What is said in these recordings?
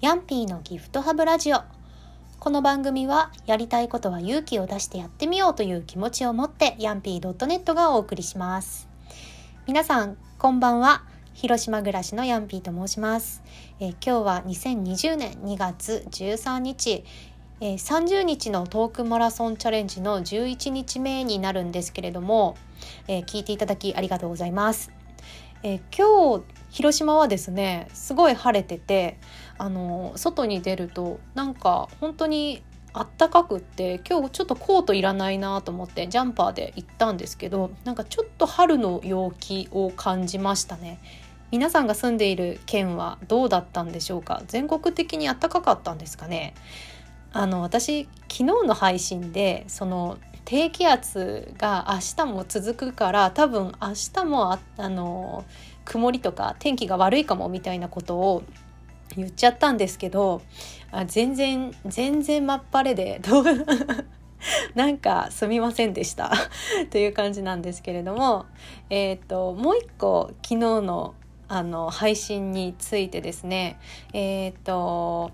ヤンピーのギフトハブラジオ。この番組はやりたいことは勇気を出してやってみようという気持ちを持ってヤンピー .net がお送りします。皆さんこんばんは。広島暮らしのヤンピーと申します、えー、今日は2020年2月13日えー、30日のトークマラソンチャレンジの11日目になるんですけれども、えー、聞いていただきありがとうございます。えー、今日広島はですねすごい晴れててあの外に出るとなんか本当にあったかくって今日ちょっとコートいらないなと思ってジャンパーで行ったんですけどなんかちょっと春の陽気を感じましたね。皆さんが住んでいる県はどうだったんでしょうか？全国的に暖かかったんですかね？あの私昨日の配信でその低気圧が明日も続くから多分明日もああの曇りとか天気が悪いかもみたいなことを言っちゃったんですけどあ全然全然まっぱれで なんかすみませんでした。という感じなんですけれども、えーと、もう一個昨日のあの配信についてですねえっ、ー、と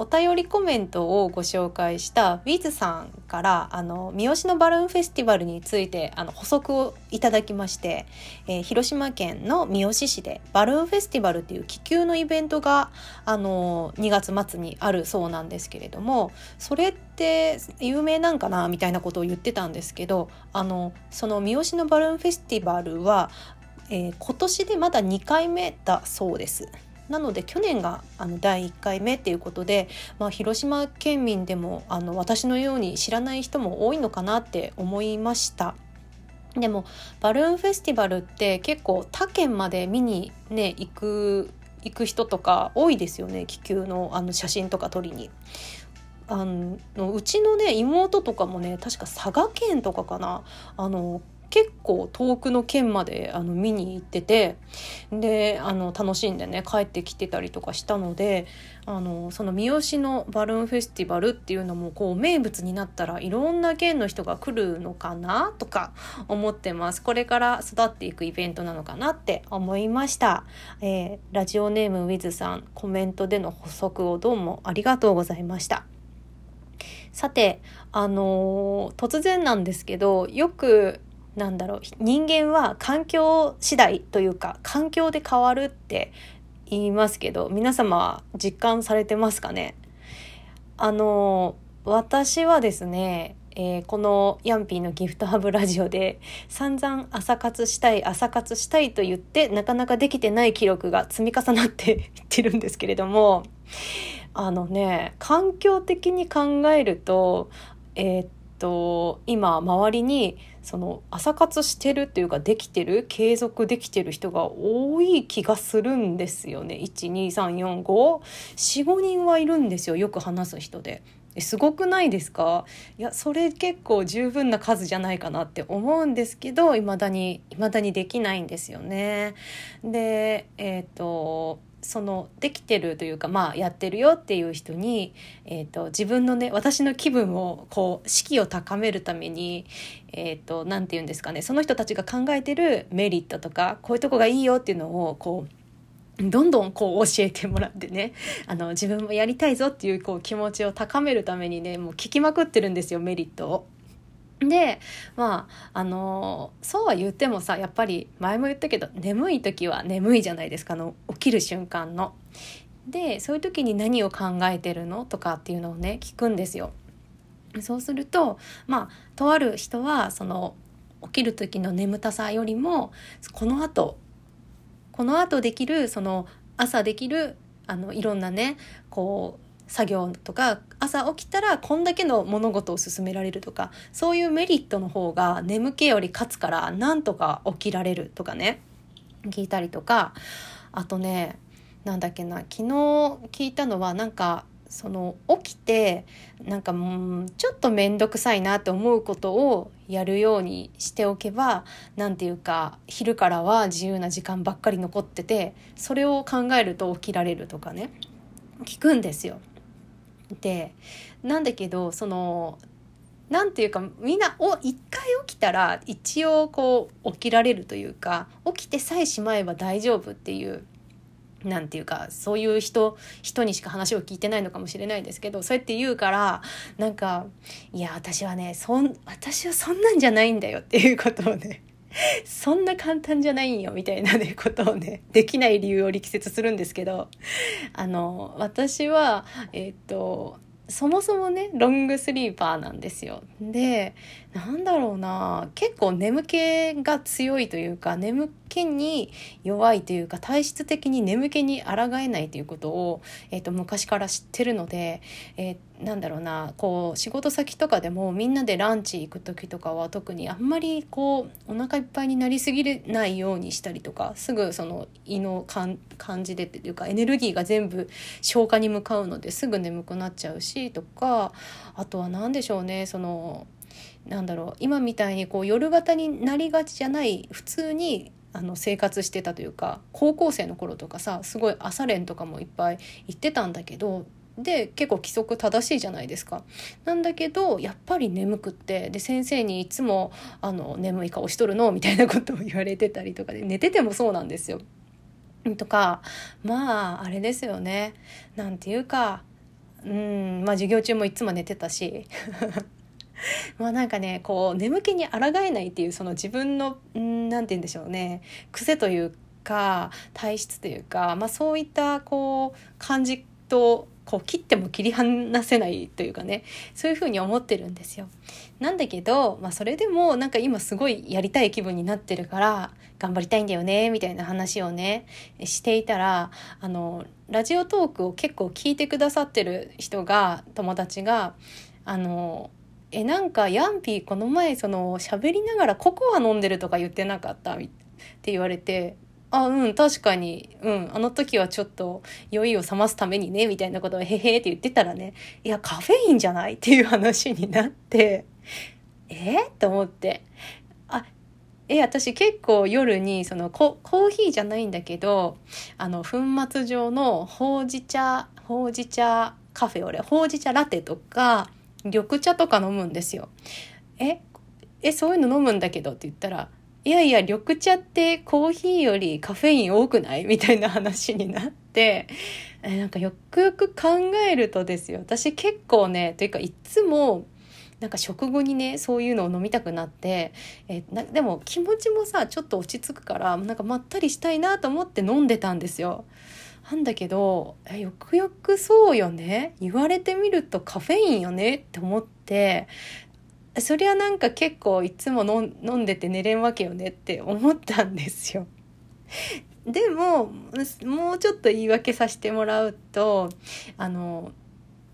お便りコメントをご紹介したウィズさんからあの三好のバルーンフェスティバルについてあの補足をいただきまして、えー、広島県の三好市でバルーンフェスティバルっていう気球のイベントがあの2月末にあるそうなんですけれどもそれって有名なんかなみたいなことを言ってたんですけどあのその三好のバルーンフェスティバルは、えー、今年でまだ2回目だそうです。なので去年があの第1回目っていうことで、まあ、広島県民でもあの私のように知らない人も多いのかなって思いました。でもバルーンフェスティバルって結構他県まで見にね行く行く人とか多いですよね気球のあの写真とか撮りに。あのうちのね妹とかもね確か佐賀県とかかなあの結構遠くの県まであの見に行っててであの楽しんでね帰ってきてたりとかしたのであのその三好のバルーンフェスティバルっていうのもこう名物になったらいろんな県の人が来るのかな？とか思ってます。これから育っていくイベントなのかなって思いました、えー、ラジオネームウィズさんコメントでの補足をどうもありがとうございました。さてあのー、突然なんですけどよくなんだろう。人間は環境次第というか環境で変わるって言いますけど皆様は実感されてますかね？あの私はですねえー、このヤンピーのギフトハブラジオで散々朝活したい朝活したいと言ってなかなかできてない記録が積み重なっていってるんですけれどもあのね環境的に考えるとえー、っと今周りにその朝活してるっていうかできてる継続できてる人が多い気がするんですよね1234545人はいるんですよよく話す人で。すごくないですか？いやそれ結構十分な数じゃないかなって思うんですけどいまだに未だにできないんですよね。でえっ、ー、とそのできてるというかまあやってるよっていう人に、えーと、自分のね私の気分をこう士気を高めるためにえ、ー、と何て言うんですかねその人たちが考えてるメリットとかこういうとこがいいよっていうのをこうどんどんこう教えてもらってねあの自分もやりたいぞっていうこう気持ちを高めるためにねもう聞きまくってるんですよメリットを。でまああのそうは言ってもさやっぱり前も言ったけど眠い時は眠いじゃないですかの起きる瞬間の。でそういう時に何を考えてるの？とかっていうのをね聞くんですよ。そうするとまあとある人はその起きる時の眠たさよりもこのあとこのあとできるその朝できるあのいろんなねこう作業とか朝起きたらこんだけの物事を進められるとかそういうメリットの方が眠気より勝つからなんとか起きられるとかね聞いたりとかあとねなんだっけな昨日聞いたのはなんかその起きてなんかもうちょっと面倒くさいなって思うことをやるようにしておけば何て言うか昼からは自由な時間ばっかり残っててそれを考えると起きられるとかね聞くんですよ。でなんだけどそのなんていうかみんなお一回起きたら一応こう起きられるというか起きてさえしまえば大丈夫っていうなんていうかそういう人人にしか話を聞いてないのかもしれないですけどそうやって言うからなんかいや私はねそん私はそんなんじゃないんだよっていうことをねそんな簡単じゃないんよみたいなねことをねできない理由を力説するんですけどあの私はえっ、とそもそもねロングスリーパーなんですよ。でなんだろうな結構眠気が強いというか眠気に弱いというか体質的に眠気に抗えないということを、えーと、昔から知ってるので、えー、なんだろうなこう仕事先とかでもみんなでランチ行く時とかは特にあんまりこうお腹いっぱいになりすぎれないようにしたりとかすぐその胃の感じでっていうかエネルギーが全部消化に向かうのですぐ眠くなっちゃうしとかあとは何でしょうねそのなんだろう今みたいにこう夜型になりがちじゃない普通にあの生活してたというか高校生の頃とかさすごい朝練とかもいっぱい行ってたんだけどで結構規則正しいじゃないですか。なんだけどやっぱり眠くってで先生にいつもあの「眠い顔しとるの?」みたいなことを言われてたりとかで寝ててもそうなんですよ。とかまああれですよねなんていうかうんまあ授業中もいつも寝てたし まあなんかねこう眠気に抗えないっていうその自分の何て言うんでしょうね癖というか体質というか、まあ、そういったこう感じとこう切っても切り離せないというかねそういうふうに思ってるんですよ。なんだけど、まあ、それでもなんか今すごいやりたい気分になってるから頑張りたいんだよねみたいな話をねしていたらあのラジオトークを結構聞いてくださってる人が友達があのえなんかヤンピーこの前その喋りながらココア飲んでるとか言ってなかった？って言われてあうん確かに。うんあの時はちょっと酔いを覚ますためにねみたいなことをへへって言ってたらねいやカフェインじゃないっていう話になって えと思って。あえ私結構夜にそのココーヒーじゃないんだけどあの粉末状のほうじ茶ほうじ茶カフェオレほうじ茶ラテとか緑茶とか飲むんですよ。ええそういうの飲むんだけどって言ったらいやいや緑茶ってコーヒーよりカフェイン多くない？みたいな話になって えなんかよくよく考えるとですよ。私結構ねというかいつもなんか食後にねそういうのを飲みたくなってえなでも気持ちもさちょっと落ち着くからなんかまったりしたいなと思って飲んでたんですよ。なんだけどよくよくそうよね。言われてみるとカフェインよねって思ってそりゃなんか結構いつも飲んでて寝れんわけよねって思ったんですよ。でももうちょっと言い訳させてもらうとあの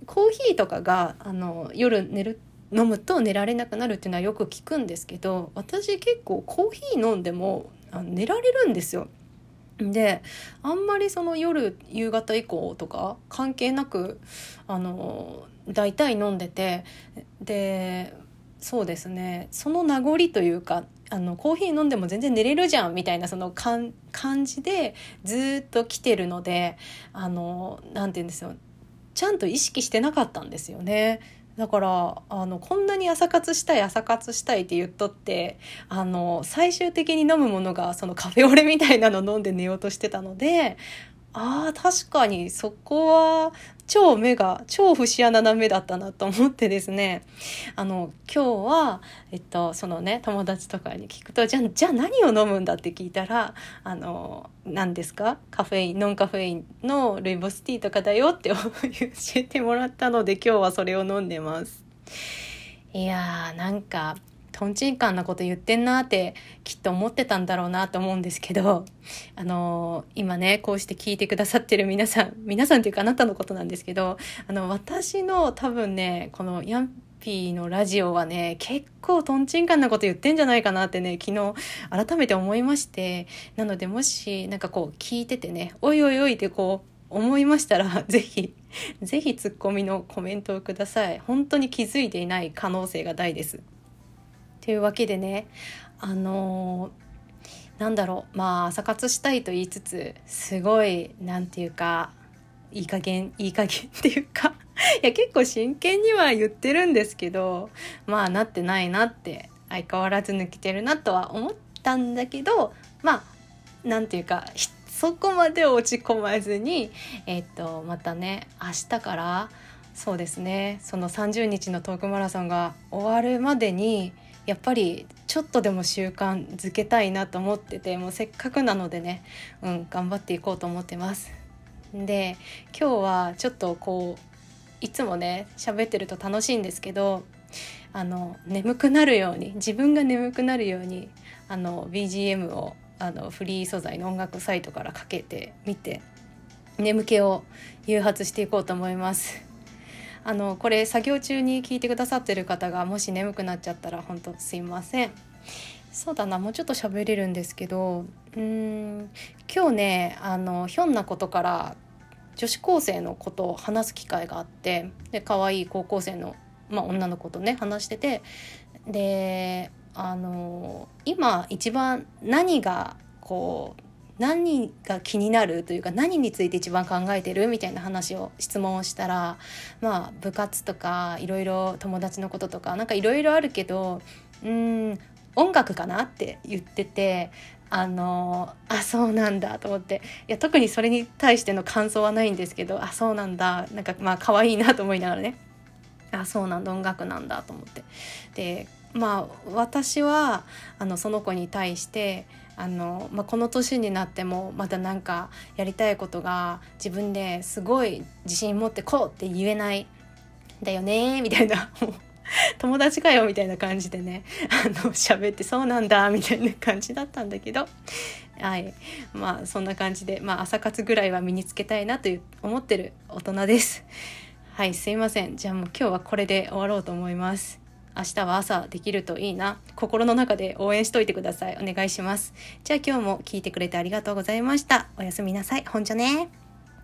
コーヒーとかがあの夜寝る飲むと寝られなくなるっていうのはよく聞くんですけど私結構コーヒー飲んでも寝られるんですよ。であんまりその夜夕方以降とか関係なくあの大体飲んでてでそうですねその名残というかあのコーヒー飲んでも全然寝れるじゃんみたいなその感じでずっと来てるのであのなんて言うんですよちゃんと意識してなかったんですよね。だからあのこんなに朝活したい朝活したいって言っとってあの最終的に飲むものがそのカフェオレみたいなの飲んで寝ようとしてたのでああ確かにそこは超目が超節穴な目だったなと思ってですねあの今日は、えっと、そのね友達とかに聞くとじゃじゃあ何を飲むんだって聞いたらあの何ですか？カフェインノンカフェインのルイボスティーとかだよって教えてもらったので今日はそれを飲んでます。いやーなんかとんちんかんなこと言ってんなってきっと思ってたんだろうなと思うんですけど、あの今ね、こうして聞いてくださってる皆さん、皆さんっていうかあなたのことなんですけど、あの、私の多分ね、このヤンピーのラジオはね、結構とんちんかんなこと言ってんじゃないかなってね、昨日改めて思いまして、なのでもしなんかこう聞いててね、おいおいおいってこう、思いましたら、ぜひ、ぜひツッコミのコメントをください。本当に気づいていない可能性が大です。というわけでねあのー、なんだろうまあ朝活したいと言いつつすごいなんていうかいい加減いい加減っていうかいや結構真剣には言ってるんですけどまあなってないなって相変わらず抜けてるなとは思ったんだけどまあなんていうかそこまで落ち込まずにえっとまたね明日からそうですねその30日のトークマラソンが終わるまでにやっぱりちょっとでも習慣づけたいなと思っててもうせっかくなのでね、うん、頑張っていこうと思ってます。で今日はちょっとこういつもね喋ってると楽しいんですけどあの眠くなるように自分が眠くなるようにあの BGM をあのフリー素材の音楽サイトからかけてみて眠気を誘発していこうと思います。あのこれ作業中に聞いてくださってる方がもし眠くなっちゃったら本当すいません。そうだなもうちょっと喋れるんですけどうん今日ねあのひょんなことから女子高生のことを話す機会があってで可愛い高校生の、まあ、女の子とね話しててであの今一番何がこう何が気になるというか何について一番考えてるみたいな話を質問をしたらまあ部活とかいろいろ友達のこととかなんかいろいろあるけどうん音楽かなって言っててあのあそうなんだと思って。いや特にそれに対しての感想はないんですけどあそうなんだ。なんかまあ可愛いなと思いながらね。あそうなんだ。音楽なんだと思って。でまあ私はあのその子に対してあの、まあ、この年になってもまだなんかやりたいことが自分ですごい自信持ってこうって言えないだよねみたいな 友達かよみたいな感じでねあの喋ってそうなんだみたいな感じだったんだけどはい。まあそんな感じで、まあ、朝活ぐらいは身につけたいなという思ってる大人です。はいすいません。じゃあもう今日はこれで終わろうと思います。明日は朝できるといいな。心の中で応援しといてください。お願いします。じゃあ今日も聞いてくれてありがとうございました。おやすみなさい。ほんじゃね。